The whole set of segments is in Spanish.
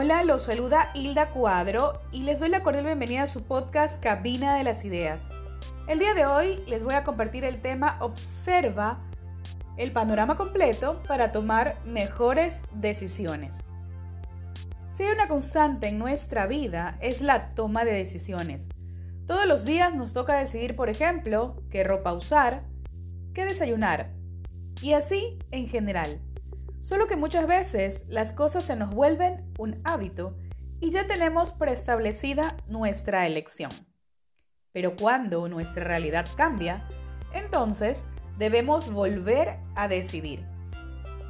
Hola, los saluda Hilda Cuadro y les doy la cordial bienvenida a su podcast Cabina de las Ideas. El día de hoy les voy a compartir el tema Observa el panorama completo para tomar mejores decisiones. Si hay una constante en nuestra vida es la toma de decisiones. Todos los días nos toca decidir, por ejemplo, qué ropa usar, qué desayunar, y así en general. Solo que muchas veces las cosas se nos vuelven un hábito y ya tenemos preestablecida nuestra elección. Pero cuando nuestra realidad cambia, entonces debemos volver a decidir.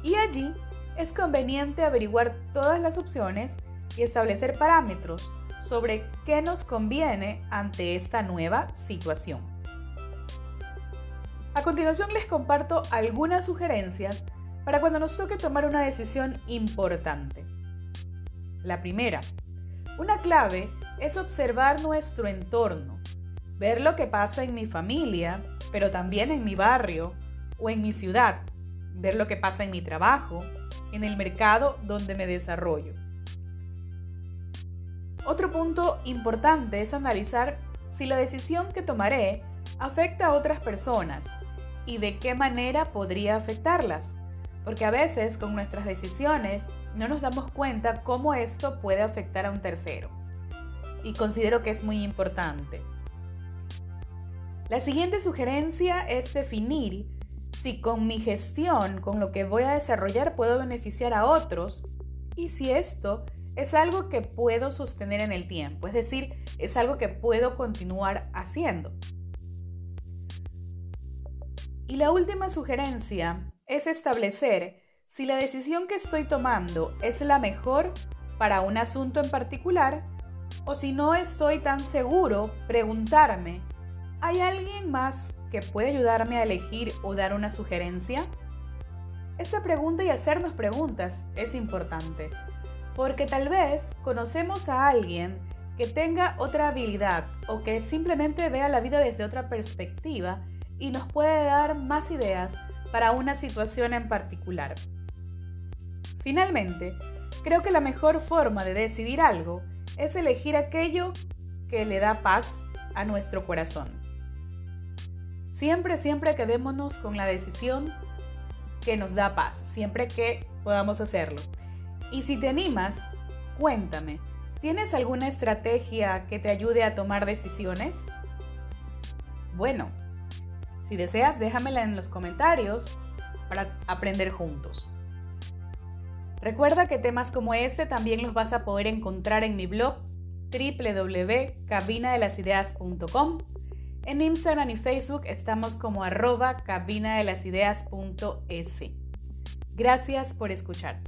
Y allí es conveniente averiguar todas las opciones y establecer parámetros sobre qué nos conviene ante esta nueva situación. A continuación les comparto algunas sugerencias para cuando nos toque tomar una decisión importante. La primera, una clave es observar nuestro entorno, ver lo que pasa en mi familia, pero también en mi barrio o en mi ciudad, ver lo que pasa en mi trabajo, en el mercado donde me desarrollo. Otro punto importante es analizar si la decisión que tomaré afecta a otras personas y de qué manera podría afectarlas porque a veces con nuestras decisiones no nos damos cuenta cómo esto puede afectar a un tercero. Y considero que es muy importante. La siguiente sugerencia es definir si con mi gestión, con lo que voy a desarrollar, puedo beneficiar a otros y si esto es algo que puedo sostener en el tiempo, es decir, es algo que puedo continuar haciendo. Y la última sugerencia es establecer si la decisión que estoy tomando es la mejor para un asunto en particular o si no estoy tan seguro, preguntarme, ¿hay alguien más que puede ayudarme a elegir o dar una sugerencia? Esta pregunta y hacernos preguntas es importante, porque tal vez conocemos a alguien que tenga otra habilidad o que simplemente vea la vida desde otra perspectiva y nos puede dar más ideas para una situación en particular. Finalmente, creo que la mejor forma de decidir algo es elegir aquello que le da paz a nuestro corazón. Siempre, siempre quedémonos con la decisión que nos da paz, siempre que podamos hacerlo. Y si te animas, cuéntame, ¿tienes alguna estrategia que te ayude a tomar decisiones? Bueno, si deseas, déjamela en los comentarios para aprender juntos. Recuerda que temas como este también los vas a poder encontrar en mi blog www.cabinadelasideas.com. En Instagram y Facebook estamos como arroba cabinadelasideas.es. Gracias por escuchar.